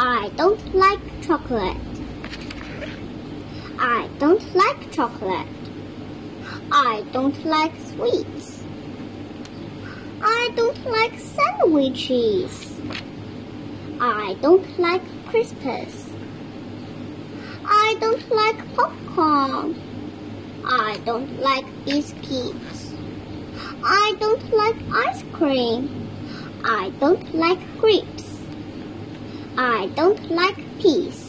I don't like chocolate. I don't like chocolate. I don't like sweets. I don't like sandwiches. I don't like crisps. I don't like popcorn. I don't like biscuits. I don't like ice cream. I don't like grapes. I don't like peas.